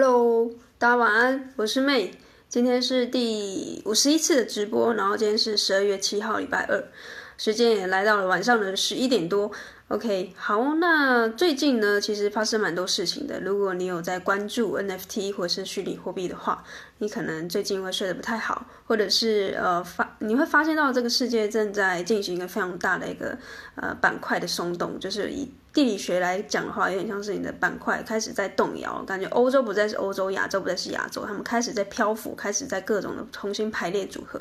Hello，大家晚安，我是妹今天是第五十一次的直播，然后今天是十二月七号，礼拜二，时间也来到了晚上的十一点多。OK，好，那最近呢，其实发生蛮多事情的。如果你有在关注 NFT 或是虚拟货币的话，你可能最近会睡得不太好，或者是呃发你会发现到这个世界正在进行一个非常大的一个呃板块的松动，就是以地理学来讲的话，有点像是你的板块开始在动摇，感觉欧洲不再是欧洲，亚洲不再是亚洲，他们开始在漂浮，开始在各种的重新排列组合。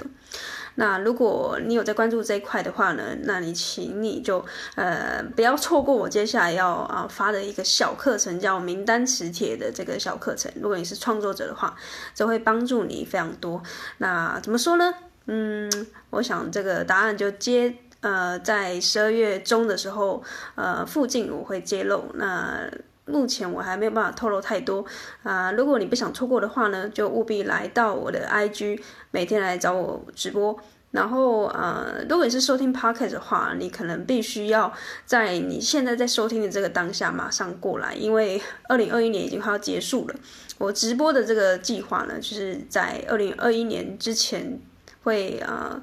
那如果你有在关注这一块的话呢，那你请你就呃不要错过我接下来要啊发的一个小课程，叫名单磁铁的这个小课程。如果你是创作者的话，这会帮助你非常多。那怎么说呢？嗯，我想这个答案就接呃在十二月中的时候呃附近我会揭露。那目前我还没有办法透露太多啊、如果你不想错过的话呢，就务必来到我的 IG，每天来找我直播。然后呃，如果你是收听 Podcast 的话，你可能必须要在你现在在收听的这个当下马上过来，因为二零二一年已经快要结束了。我直播的这个计划呢，就是在二零二一年之前会呃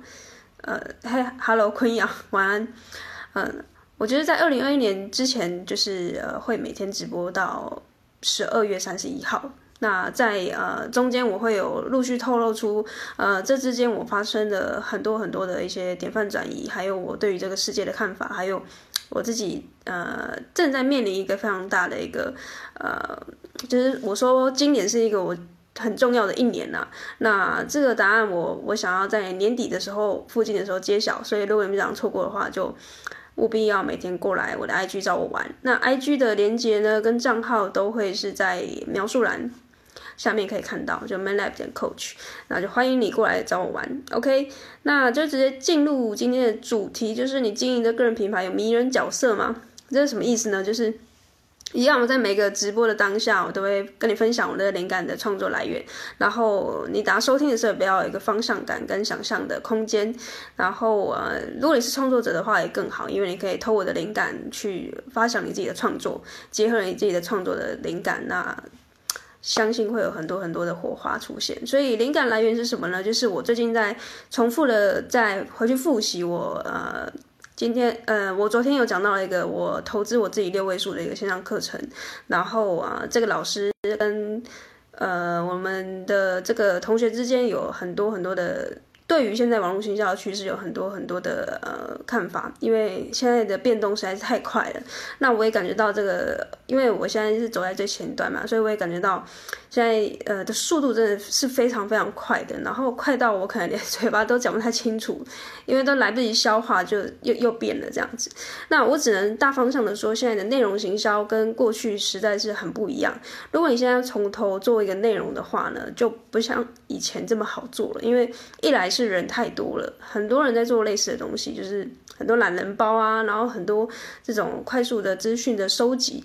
呃，嘿，Hello 坤阳，晚安，嗯、呃。我觉得在二零二一年之前，就是呃会每天直播到十二月三十一号。那在呃中间，我会有陆续透露出呃这之间我发生的很多很多的一些典范转移，还有我对于这个世界的看法，还有我自己呃正在面临一个非常大的一个呃，就是我说今年是一个我很重要的一年呐、那这个答案我我想要在年底的时候附近的时候揭晓，所以如果你们想错过的话，就。务必要每天过来我的 IG 找我玩。那 IG 的连接呢，跟账号都会是在描述栏下面可以看到，就 manlab 点 coach，那就欢迎你过来找我玩。OK，那就直接进入今天的主题，就是你经营的个人品牌有迷人角色吗？这是什么意思呢？就是。一样，我在每个直播的当下，我都会跟你分享我的灵感的创作来源。然后你打收听的时候，不要有一个方向感跟想象的空间。然后呃，如果你是创作者的话，也更好，因为你可以偷我的灵感去发想你自己的创作，结合你自己的创作的灵感，那相信会有很多很多的火花出现。所以灵感来源是什么呢？就是我最近在重复的再回去复习我呃。今天，呃，我昨天有讲到了一个我投资我自己六位数的一个线上课程，然后啊，这个老师跟呃我们的这个同学之间有很多很多的。对于现在网络行销的趋势有很多很多的呃看法，因为现在的变动实在是太快了。那我也感觉到这个，因为我现在是走在最前端嘛，所以我也感觉到现在呃的速度真的是非常非常快的，然后快到我可能连 嘴巴都讲不太清楚，因为都来不及消化就又又变了这样子。那我只能大方向的说，现在的内容行销跟过去实在是很不一样。如果你现在从头做一个内容的话呢，就不像以前这么好做了，因为一来是人太多了，很多人在做类似的东西，就是很多懒人包啊，然后很多这种快速的资讯的收集。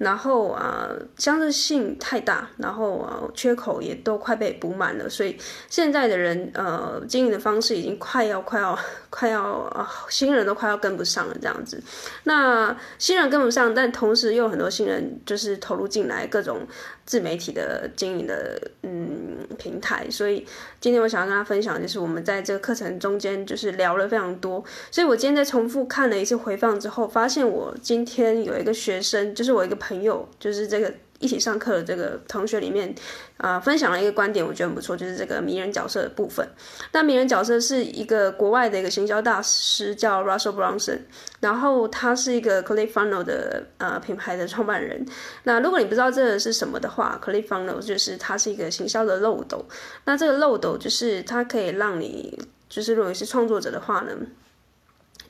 然后啊，相似性太大，然后啊，缺口也都快被补满了，所以现在的人呃，经营的方式已经快要快要快要啊，新人都快要跟不上了这样子。那新人跟不上，但同时又有很多新人就是投入进来各种自媒体的经营的嗯平台，所以今天我想要跟大家分享，就是我们在这个课程中间就是聊了非常多，所以我今天在重复看了一次回放之后，发现我今天有一个学生，就是我一个。朋友就是这个一起上课的这个同学里面，啊、分享了一个观点，我觉得很不错，就是这个迷人角色的部分。那迷人角色是一个国外的一个行销大师，叫 Russell Brunson，然后他是一个 ClickFunnels 的呃品牌的创办人。那如果你不知道这个是什么的话，ClickFunnels 就是它是一个行销的漏斗。那这个漏斗就是它可以让你，就是如果你是创作者的话呢。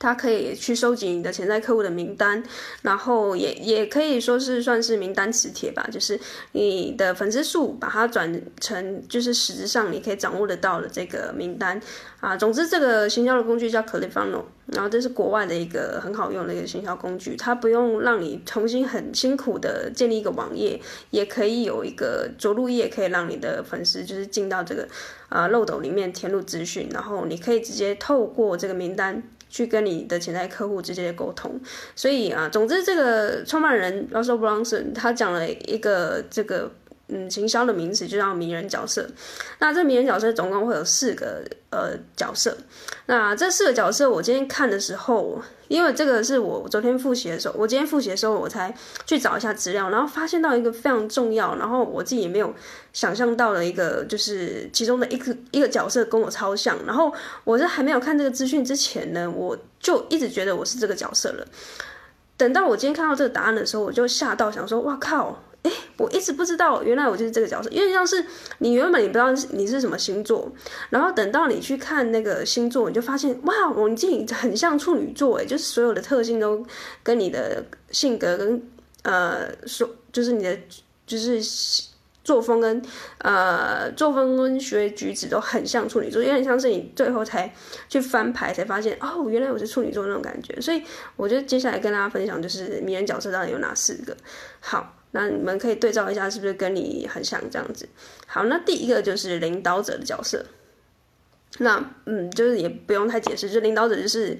它可以去收集你的潜在客户的名单，然后也也可以说是算是名单磁铁吧，就是你的粉丝数把它转成就是实质上你可以掌握得到的这个名单啊。总之，这个行销的工具叫 cli funnel 然后这是国外的一个很好用的一个行销工具，它不用让你重新很辛苦的建立一个网页，也可以有一个着陆页，可以让你的粉丝就是进到这个啊漏斗里面填入资讯，然后你可以直接透过这个名单。去跟你的潜在客户直接沟通，所以啊，总之这个创办人 Russell Brunson 他讲了一个这个嗯，行销的名词就叫迷人角色。那这迷人角色总共会有四个呃角色。那这四个角色，我今天看的时候，因为这个是我昨天复习的时候，我今天复习的时候，我才去找一下资料，然后发现到一个非常重要，然后我自己也没有想象到的一个，就是其中的一个一个角色跟我超像。然后我在还没有看这个资讯之前呢，我就一直觉得我是这个角色了。等到我今天看到这个答案的时候，我就吓到，想说：哇靠！哎，我一直不知道，原来我就是这个角色。因为像是你原本你不知道你是什么星座，然后等到你去看那个星座，你就发现哇，我自己很像处女座，哎，就是所有的特性都跟你的性格跟呃说，就是你的就是。作风跟呃作风跟学举止都很像处女座，有点像是你最后才去翻牌才发现哦，原来我是处女座那种感觉。所以我觉得接下来跟大家分享就是迷人角色到底有哪四个。好，那你们可以对照一下，是不是跟你很像这样子？好，那第一个就是领导者的角色。那嗯，就是也不用太解释，就领导者就是。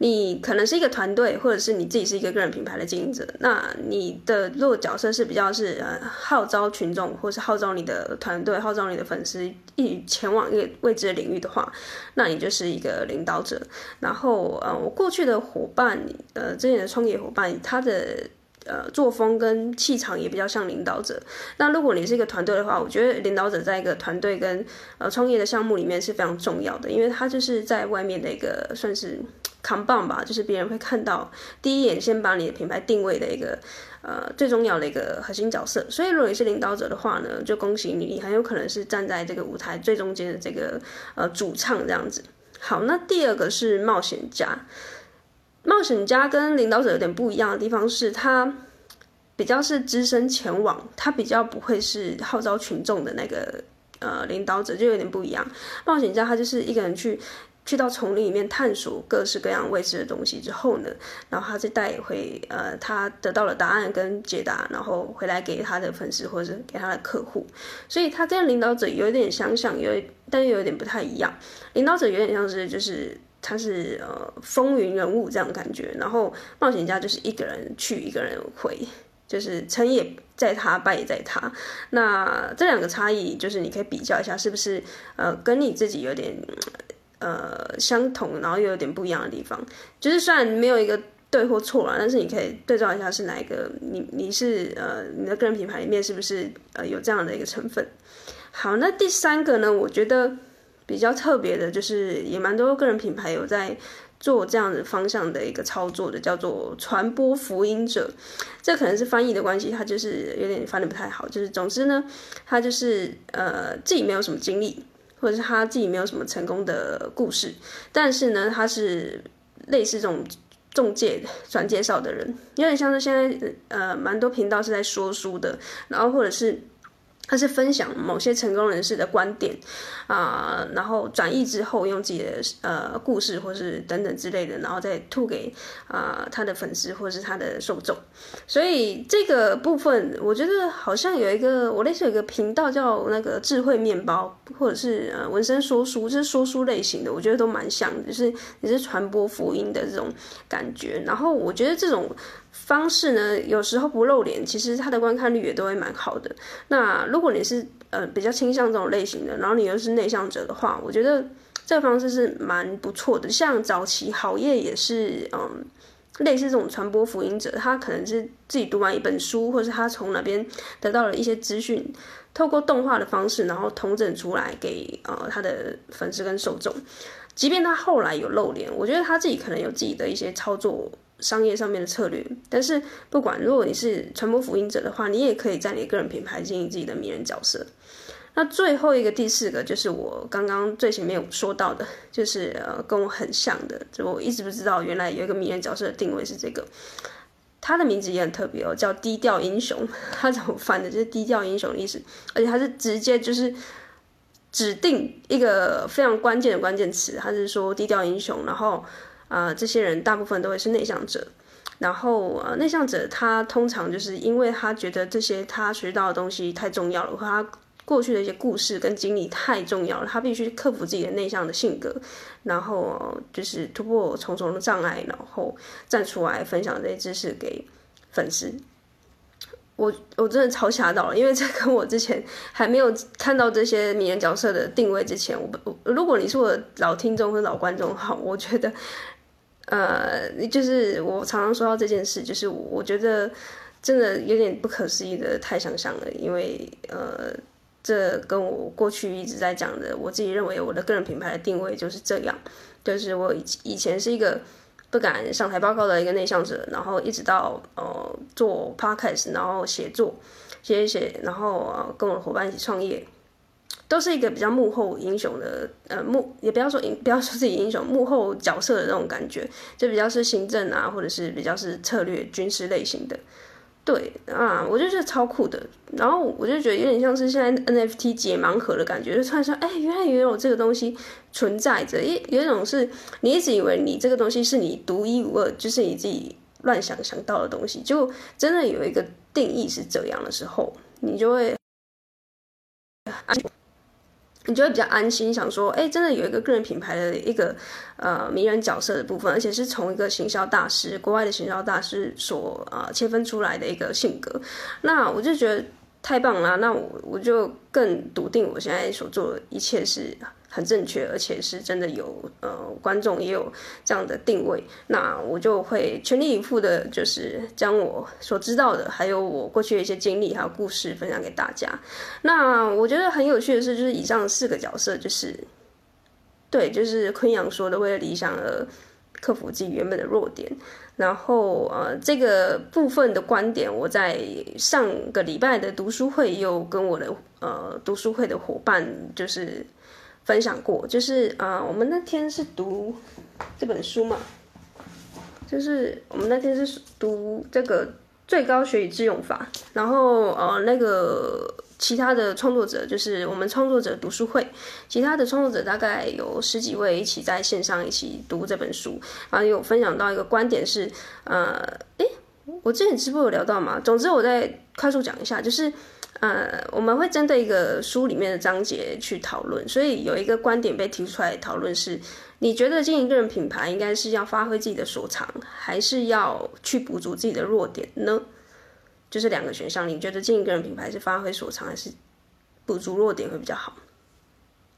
你可能是一个团队，或者是你自己是一个个人品牌的经营者。那你的如果角色是比较是呃号召群众，或是号召你的团队、号召你的粉丝一前往一个未知的领域的话，那你就是一个领导者。然后呃，我过去的伙伴，呃，之前的创业伙伴，他的。呃，作风跟气场也比较像领导者。那如果你是一个团队的话，我觉得领导者在一个团队跟呃创业的项目里面是非常重要的，因为他就是在外面的一个算是扛棒吧，就是别人会看到第一眼先把你的品牌定位的一个呃最重要的一个核心角色。所以如果你是领导者的话呢，就恭喜你，你很有可能是站在这个舞台最中间的这个呃主唱这样子。好，那第二个是冒险家。冒险家跟领导者有点不一样的地方是，他比较是只身前往，他比较不会是号召群众的那个呃领导者，就有点不一样。冒险家他就是一个人去去到丛林里面探索各式各样未知的东西之后呢，然后他再带回呃他得到了答案跟解答，然后回来给他的粉丝或者给他的客户。所以他跟领导者有点相像，有但又有点不太一样。领导者有点像是就是。他是呃风云人物这样的感觉，然后冒险家就是一个人去一个人回，就是成也在他，败也在他。那这两个差异就是你可以比较一下，是不是呃跟你自己有点呃相同，然后又有点不一样的地方。就是虽然没有一个对或错啦，但是你可以对照一下是哪一个，你你是呃你的个人品牌里面是不是呃有这样的一个成分。好，那第三个呢，我觉得。比较特别的就是，也蛮多个人品牌有在做这样的方向的一个操作的，叫做传播福音者。这可能是翻译的关系，他就是有点翻得不太好。就是总之呢，他就是呃自己没有什么经历，或者是他自己没有什么成功的故事，但是呢，他是类似这种中介转介绍的人，有点像是现在呃蛮多频道是在说书的，然后或者是。他是分享某些成功人士的观点啊、然后转译之后用自己的呃故事或是等等之类的，然后再吐给啊、他的粉丝或是他的受众。所以这个部分，我觉得好像有一个我类似有一个频道叫那个智慧面包，或者是呃文生说书，就是说书类型的，我觉得都蛮像，就是也是传播福音的这种感觉。然后我觉得这种。方式呢，有时候不露脸，其实它的观看率也都会蛮好的。那如果你是呃比较倾向这种类型的，然后你又是内向者的话，我觉得这个方式是蛮不错的。像早期好业也是嗯类似这种传播福音者，他可能是自己读完一本书，或是他从那边得到了一些资讯，透过动画的方式，然后统整出来给呃他的粉丝跟受众。即便他后来有露脸，我觉得他自己可能有自己的一些操作。商业上面的策略，但是不管如果你是传播福音者的话，你也可以在你个人品牌经营自己的迷人角色。那最后一个第四个就是我刚刚最前面有说到的，就是呃跟我很像的，就我一直不知道原来有一个迷人角色的定位是这个，他的名字也很特别哦，叫低调英雄。他怎么翻的？就是低调英雄的意思，而且他是直接就是指定一个非常关键的关键词，他是说低调英雄，然后。啊、呃，这些人大部分都会是内向者，然后呃，内向者他通常就是因为他觉得这些他学到的东西太重要了，和他过去的一些故事跟经历太重要了，他必须克服自己的内向的性格，然后、就是突破重重的障碍，然后站出来分享这些知识给粉丝。我我真的超吓到了，因为在跟我之前还没有看到这些名人角色的定位之前，我我如果你是我老听众和老观众，好，我觉得，呃，就是我常常说到这件事，就是我我觉得真的有点不可思议的太想象了，因为呃，这跟我过去一直在讲的，我自己认为我的个人品牌的定位就是这样，就是我以以前是一个。不敢上台报告的一个内向者，然后一直到呃做 podcast，然后写作，写一写，然后呃跟我的伙伴一起创业，都是一个比较幕后英雄的呃幕，也不要说英，不要说自己英雄，幕后角色的那种感觉，就比较是行政啊，或者是比较是策略军事类型的。对啊，我就觉得超酷的，然后我就觉得有点像是现在 NFT 解盲盒的感觉，就突然说，哎，原来也有这个东西存在着，一有一种是你一直以为你这个东西是你独一无二，就是你自己乱想想到的东西，就真的有一个定义是这样的时候，你就会啊。你就会比较安心，想说，哎，真的有一个个人品牌的一个呃迷人角色的部分，而且是从一个行销大师，国外的行销大师所呃切分出来的一个性格，那我就觉得太棒了，那我我就更笃定我现在所做的一切是。很正确，而且是真的有呃观众也有这样的定位，那我就会全力以赴的，就是将我所知道的，还有我过去的一些经历还有故事分享给大家。那我觉得很有趣的是，就是以上四个角色，就是对，就是昆阳说的，为了理想而克服自己原本的弱点。然后呃，这个部分的观点，我在上个礼拜的读书会又跟我的呃读书会的伙伴就是。分享过，就是啊、我们那天是读这本书嘛，就是我们那天是读这个最高学以致用法，然后呃，那个其他的创作者就是我们创作者读书会，其他的创作者大概有十几位一起在线上一起读这本书，然后有分享到一个观点是，呃，诶，我之前直播有聊到嘛，总之我再快速讲一下，就是。呃，我们会针对一个书里面的章节去讨论，所以有一个观点被提出来讨论是：你觉得经营个人品牌应该是要发挥自己的所长，还是要去补足自己的弱点呢？就是两个选项，你觉得经营个人品牌是发挥所长，还是补足弱点会比较好？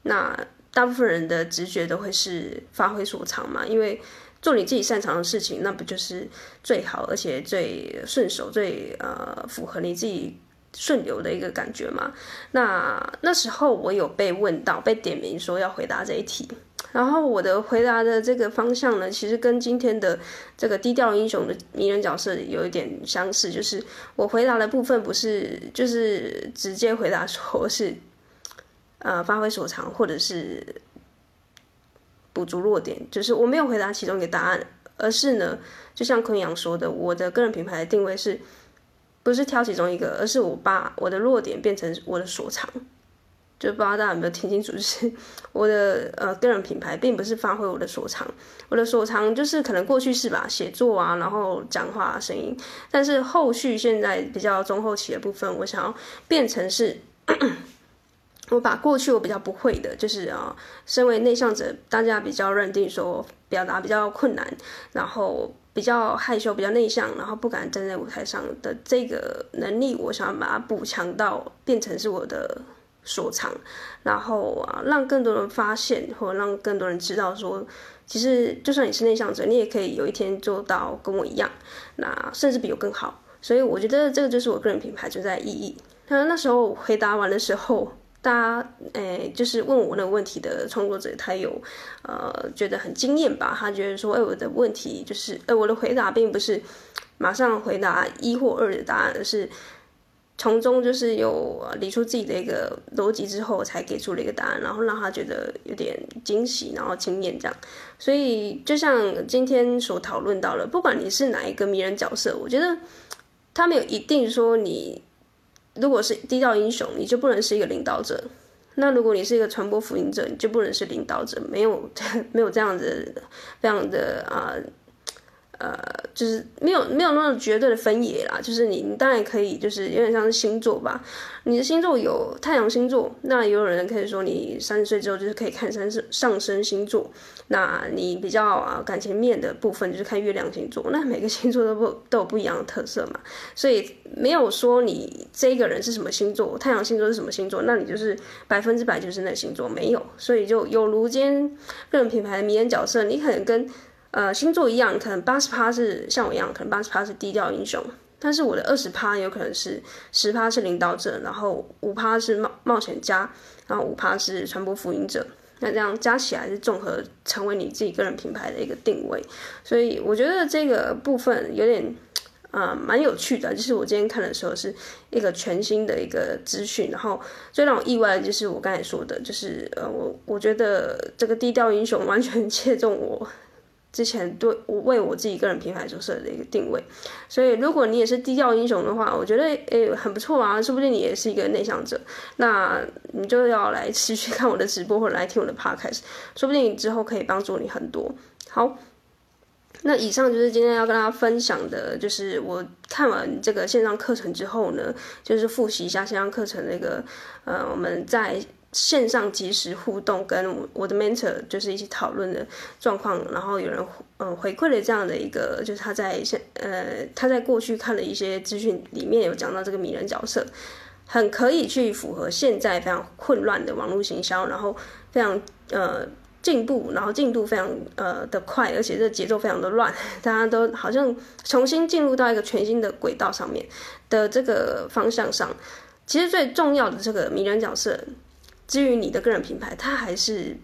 那大部分人的直觉都会是发挥所长嘛，因为做你自己擅长的事情，那不就是最好，而且最顺手、最呃符合你自己。顺流的一个感觉嘛，那那时候我有被问到，被点名说要回答这一题，然后我的回答的这个方向呢，其实跟今天的这个低调英雄的迷人角色有一点相似，就是我回答的部分不是就是直接回答说是，呃，发挥所长或者是补足弱点，就是我没有回答其中一个答案，而是呢，就像昆阳说的，我的个人品牌的定位是。不是挑其中一个，而是我把我的弱点变成我的所长。就不知道大家有没有听清楚，就是 我的呃个人品牌并不是发挥我的所长，我的所长就是可能过去是吧，写作啊，然后讲话声音，但是后续现在比较中后期的部分，我想要变成是，我把过去我比较不会的，就是啊，身为内向者，大家比较认定说表达比较困难，然后。比较害羞，比较内向，然后不敢站在舞台上的这个能力，我想要把它补强到变成是我的所长，然后啊，让更多人发现，或者让更多人知道说，其实就算你是内向者，你也可以有一天做到跟我一样，那甚至比我更好。所以我觉得这个就是我个人品牌存在的意义。那那时候回答完的时候。大家诶、就是问我那个问题的创作者，他有呃觉得很惊艳吧？他觉得说，哎、我的问题就是，哎、我的回答并不是马上回答一或二的答案，而是从中就是有理出自己的一个逻辑之后，才给出了一个答案，然后让他觉得有点惊喜，然后惊艳这样。所以就像今天所讨论到了，不管你是哪一个迷人角色，我觉得他没有一定说你。如果是低调英雄，你就不能是一个领导者；那如果你是一个传播福音者，你就不能是领导者。没有 没有这样子，非常的啊，呃就是没有没有那种绝对的分野啦，就是你你当然可以，就是有点像是星座吧。你的星座有太阳星座，那也有人可以说你三十岁之后就是可以看上升上升星座。那你比较啊感情面的部分就是看月亮星座。那每个星座都不都有不一样的特色嘛，所以没有说你这个人是什么星座，太阳星座是什么星座，那你就是百分之百就是那星座没有。所以就有如今天个人品牌的迷人角色，你可能跟呃星座一样，可能八十趴是像我一样，可能八十趴是低调英雄。但是我的二十趴有可能是十趴是领导者，然后五趴是冒冒险家，然后五趴是传播福音者。那这样加起来是综合成为你自己个人品牌的一个定位。所以我觉得这个部分有点啊蛮有趣的。就是我今天看的时候是一个全新的一个资讯，然后最让我意外的就是我刚才说的，就是呃我我觉得这个低调英雄完全 切中我。之前对我为我自己个人品牌所设的一个定位，所以如果你也是低调英雄的话，我觉得诶很不错啊，说不定你也是一个内向者，那你就要来持续看我的直播或者来听我的 podcast，说不定之后可以帮助你很多。好，那以上就是今天要跟大家分享的，就是我看完这个线上课程之后呢，就是复习一下线上课程那个呃我们在。线上即时互动，跟我的 mentor 就是一起讨论的状况，然后有人嗯回馈了这样的一个，就是他在现呃他在过去看了一些资讯里面有讲到这个迷人角色，很可以去符合现在非常混乱的网络行销，然后非常呃进步，然后进度非常呃的快，而且这节奏非常的乱，大家都好像重新进入到一个全新的轨道上面的这个方向上，其实最重要的这个迷人角色。至于你的个人品牌，它还是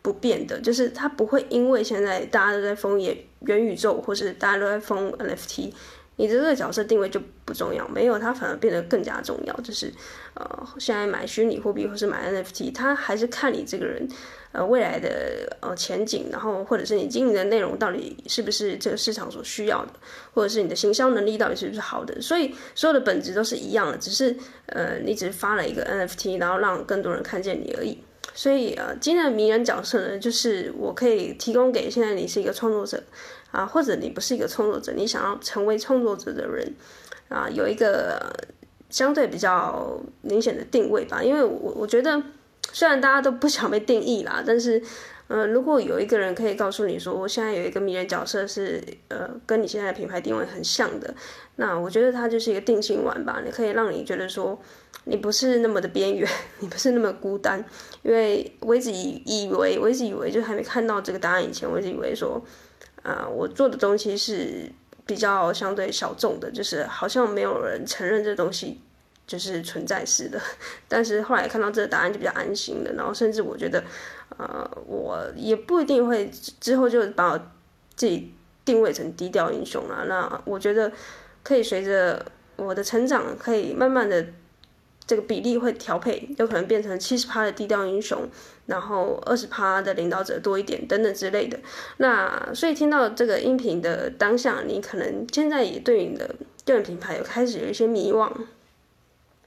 不变的，就是它不会因为现在大家都在疯也元宇宙，或是大家都在疯 NFT，你的这个角色定位就不重要，没有它反而变得更加重要。就是呃，现在买虚拟货币或是买 NFT，它还是看你这个人呃未来的呃前景，然后或者是你经营的内容到底是不是这个市场所需要的，或者是你的行销能力到底是不是好的。所以所有的本质都是一样的，只是。呃，你只是发了一个 NFT，然后让更多人看见你而已。所以呃，今天的迷人角色呢，就是我可以提供给现在你是一个创作者啊，或者你不是一个创作者，你想要成为创作者的人啊，有一个相对比较明显的定位吧。因为我我觉得，虽然大家都不想被定义啦，但是。呃，如果有一个人可以告诉你说，我现在有一个迷人角色是呃跟你现在的品牌定位很像的，那我觉得它就是一个定心丸吧。你可以让你觉得说，你不是那么的边缘，你不是那么孤单。因为我一直以以为，我一直以为，就还没看到这个答案以前，我一直以为说，啊、我做的东西是比较相对小众的，就是好像没有人承认这东西就是存在似的。但是后来看到这个答案就比较安心了，然后甚至我觉得。呃，我也不一定会之后就把我自己定位成低调英雄了。那我觉得可以随着我的成长，可以慢慢的这个比例会调配，有可能变成七十趴的低调英雄，然后二十趴的领导者多一点等等之类的。那所以听到这个音频的当下，你可能现在也对你的个人品牌有开始有一些迷惘，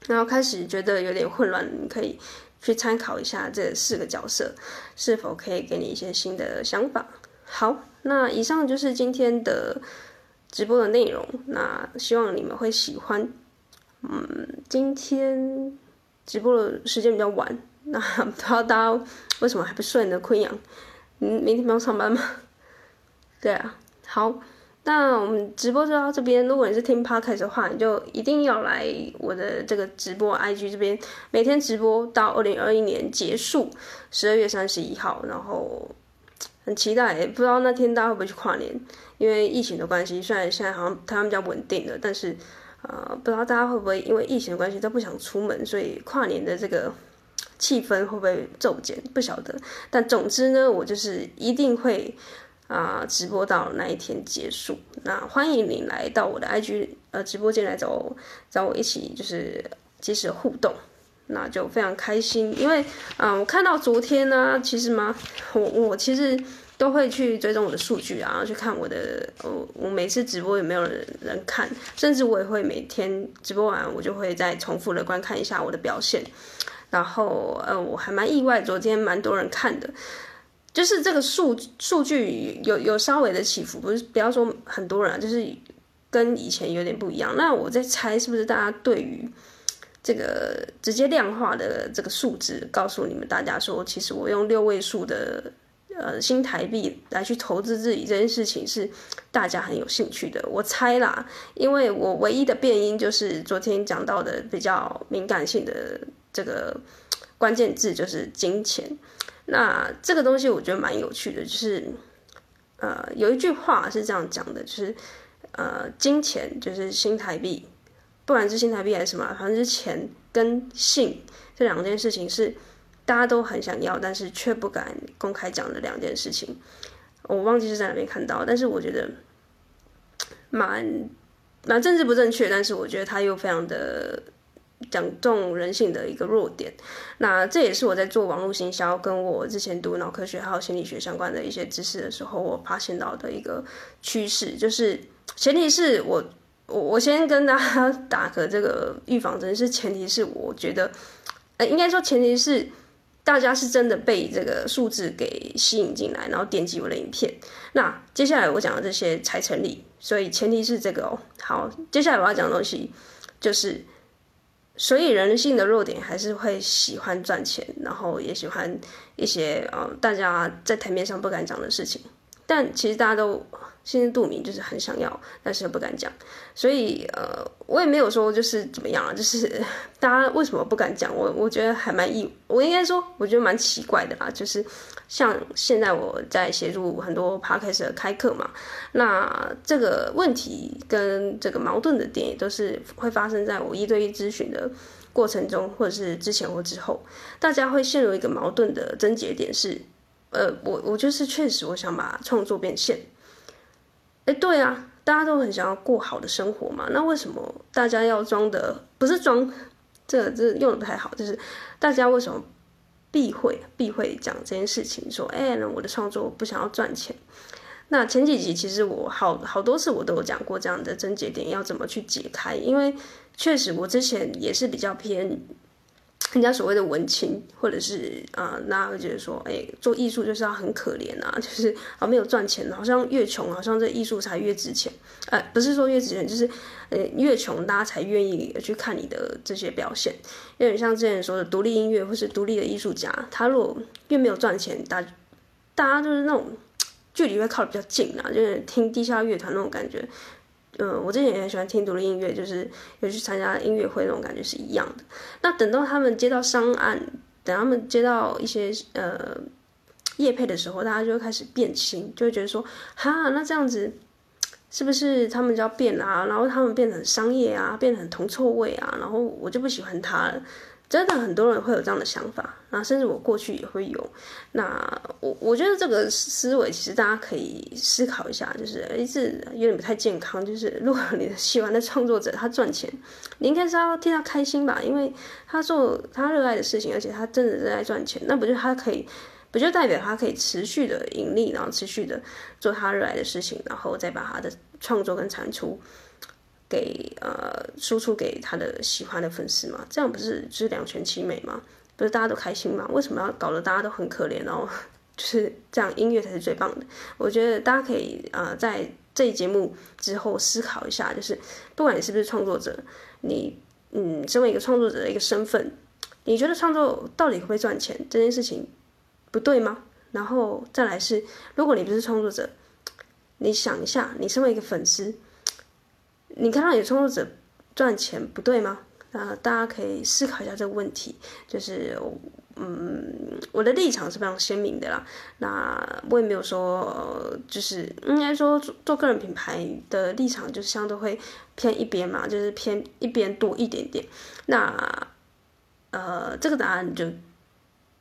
然后开始觉得有点混乱，你可以。去参考一下这四个角色，是否可以给你一些新的想法。好，那以上就是今天的直播的内容。那希望你们会喜欢。嗯，今天直播的时间比较晚，那不知道大家为什么还不睡呢？昆阳，嗯，明天不用上班吗？对啊，好。那我们直播就到这边。如果你是听 podcast 的话，你就一定要来我的这个直播 IG 这边，每天直播到二零二一年结束，十二月三十一号。然后很期待，不知道那天大家会不会去跨年，因为疫情的关系，虽然现在好像台湾比较稳定了，但是呃，不知道大家会不会因为疫情的关系都不想出门，所以跨年的这个气氛会不会骤减，不晓得。但总之呢，我就是一定会。啊，直播到那一天结束，那欢迎你来到我的 IG 呃直播间来找我，找我一起就是即时互动，那就非常开心。因为啊、我看到昨天呢、其实嘛，我我其实都会去追踪我的数据啊，然后去看我的我我每次直播有没有人看，甚至我也会每天直播完，我就会再重复的观看一下我的表现。然后呃，我还蛮意外，昨天蛮多人看的。就是这个数数据有有稍微的起伏，不是不要说很多人啊，就是跟以前有点不一样。那我在猜，是不是大家对于这个直接量化的这个数字，告诉你们大家说，其实我用六位数的呃新台币来去投资自己这件事情是大家很有兴趣的。我猜啦，因为我唯一的变因就是昨天讲到的比较敏感性的这个关键字就是金钱。那这个东西我觉得蛮有趣的，就是，呃，有一句话是这样讲的，就是，呃，金钱就是新台币，不管是新台币还是什么，反正是钱跟性这两件事情是大家都很想要，但是却不敢公开讲的两件事情。我忘记是在哪边看到，但是我觉得蛮蛮政治不正确，但是我觉得他又非常的。讲中人性的一个弱点，那这也是我在做网络行销，跟我之前读脑科学还有心理学相关的一些知识的时候，我发现到的一个趋势，就是前提是我我我先跟大家打个这个预防针，是前提是我觉得，呃，应该说前提是大家是真的被这个数字给吸引进来，然后点击我的影片。那接下来我讲的这些才成立，所以前提是这个哦。好，接下来我要讲的东西就是。所以人性的弱点还是会喜欢赚钱，然后也喜欢一些呃大家在台面上不敢讲的事情，但其实大家都。心知肚明，就是很想要，但是不敢讲。所以，呃，我也没有说就是怎么样啊，就是 大家为什么不敢讲？我我觉得还蛮意，我应该说我觉得蛮奇怪的啦。就是像现在我在协助很多 podcast 开课嘛，那这个问题跟这个矛盾的点也都是会发生在我一对一咨询的过程中，或者是之前或之后，大家会陷入一个矛盾的症结点是，呃，我我就是确实我想把创作变现。哎，对啊，大家都很想要过好的生活嘛。那为什么大家要装的不是装？这这、用的不太好，就是大家为什么避讳避讳讲这件事情？说，哎，我的创作不想要赚钱。那前几集其实我好好多次我都有讲过这样的症结点要怎么去解开，因为确实我之前也是比较偏。人家所谓的文青，或者是啊，那会觉得说，哎，做艺术就是要很可怜啊，就是啊没有赚钱，好像越穷，好像这艺术才越值钱。哎、呃，不是说越值钱，就是呃越穷，大家才愿意去看你的这些表现。有点像之前说的独立音乐，或是独立的艺术家，他如果越没有赚钱，大大家就是那种距离会靠得比较近啊，就是听地下乐团那种感觉。嗯，我之前也很喜欢听独立音乐，就是有去参加音乐会那种感觉是一样的。那等到他们接到商案，等他们接到一些呃业配的时候，大家就开始变心，就会觉得说，哈，那这样子是不是他们就要变啊？然后他们变得很商业啊，变得很铜臭味啊，然后我就不喜欢他了。真的很多人会有这样的想法，那甚至我过去也会有。那我我觉得这个思维其实大家可以思考一下，就是哎，这有点不太健康。就是如果你喜欢的创作者他赚钱，你应该是要替他开心吧，因为他做他热爱的事情，而且他真的是在赚钱，那不就他可以，不就代表他可以持续的盈利，然后持续的做他热爱的事情，然后再把他的创作跟产出。给呃输出给他的喜欢的粉丝嘛，这样不是就是两全其美吗？不是大家都开心吗？为什么要搞得大家都很可怜？然 后就是这样，音乐才是最棒的。我觉得大家可以呃在这一节目之后思考一下，就是不管你是不是创作者，你嗯身为一个创作者的一个身份，你觉得创作到底会不会赚钱这件事情不对吗？然后再来是，如果你不是创作者，你想一下，你身为一个粉丝。你看到你的创作者赚钱不对吗？啊，大家可以思考一下这个问题。就是，嗯，我的立场是非常鲜明的啦。那我也没有说，就是应该说做做个人品牌的立场，就是相对会偏一边嘛，就是偏一边多一点点。那，呃，这个答案就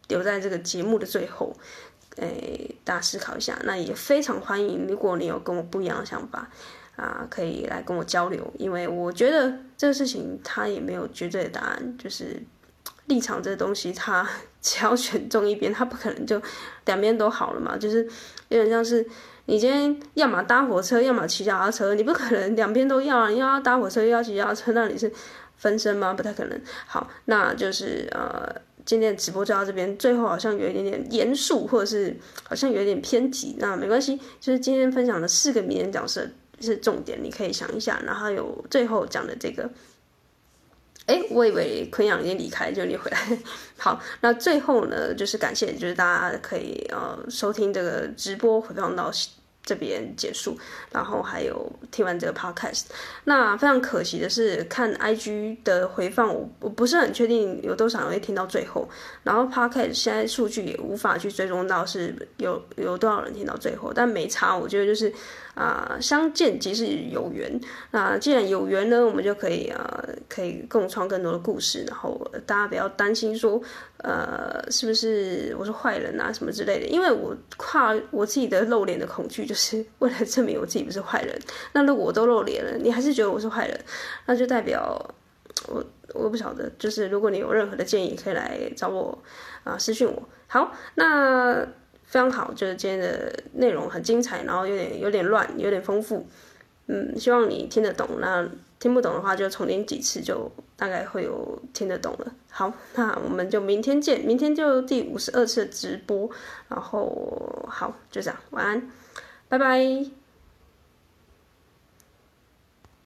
留在这个节目的最后，诶，大家思考一下。那也非常欢迎，如果你有跟我不一样的想法。啊，可以来跟我交流，因为我觉得这个事情它也没有绝对的答案，就是立场这个东西，它 只要选中一边，它不可能就两边都好了嘛。就是有点像是你今天要么搭火车，要么骑脚踏车，你不可能两边都要啊，你要搭火车又要骑脚踏车，那你是分身吗？不太可能。好，那就是呃，今天的直播就到这边，最后好像有一点点严肃，或者是好像有一点偏激，那没关系，就是今天分享的四个名人角色是重点，你可以想一下。然后有最后讲的这个，哎，我以为昆阳已经离开，就你回来。好，那最后呢，就是感谢，就是大家可以呃收听这个直播回放到。这边结束，然后还有听完这个 podcast，那非常可惜的是，看 IG 的回放，我我不是很确定有多少人会听到最后，然后 podcast 现在数据也无法去追踪到是有有多少人听到最后，但没差，我觉得就是。啊、相见即是有缘。那既然有缘呢，我们就可以呃，可以共创更多的故事。然后大家不要担心说，呃，是不是我是坏人啊什么之类的？因为我跨我自己的露脸的恐惧，就是为了证明我自己不是坏人。那如果我都露脸了，你还是觉得我是坏人，那就代表我我不晓得。就是如果你有任何的建议，可以来找我啊、私讯我。好，那。非常好，就是今天的内容很精彩，然后有点有点乱，有点丰富，嗯，希望你听得懂。那听不懂的话，就重听几次，就大概会有听得懂了。好，那我们就明天见，明天就第五十二次直播，然后好，就这样，晚安，拜拜。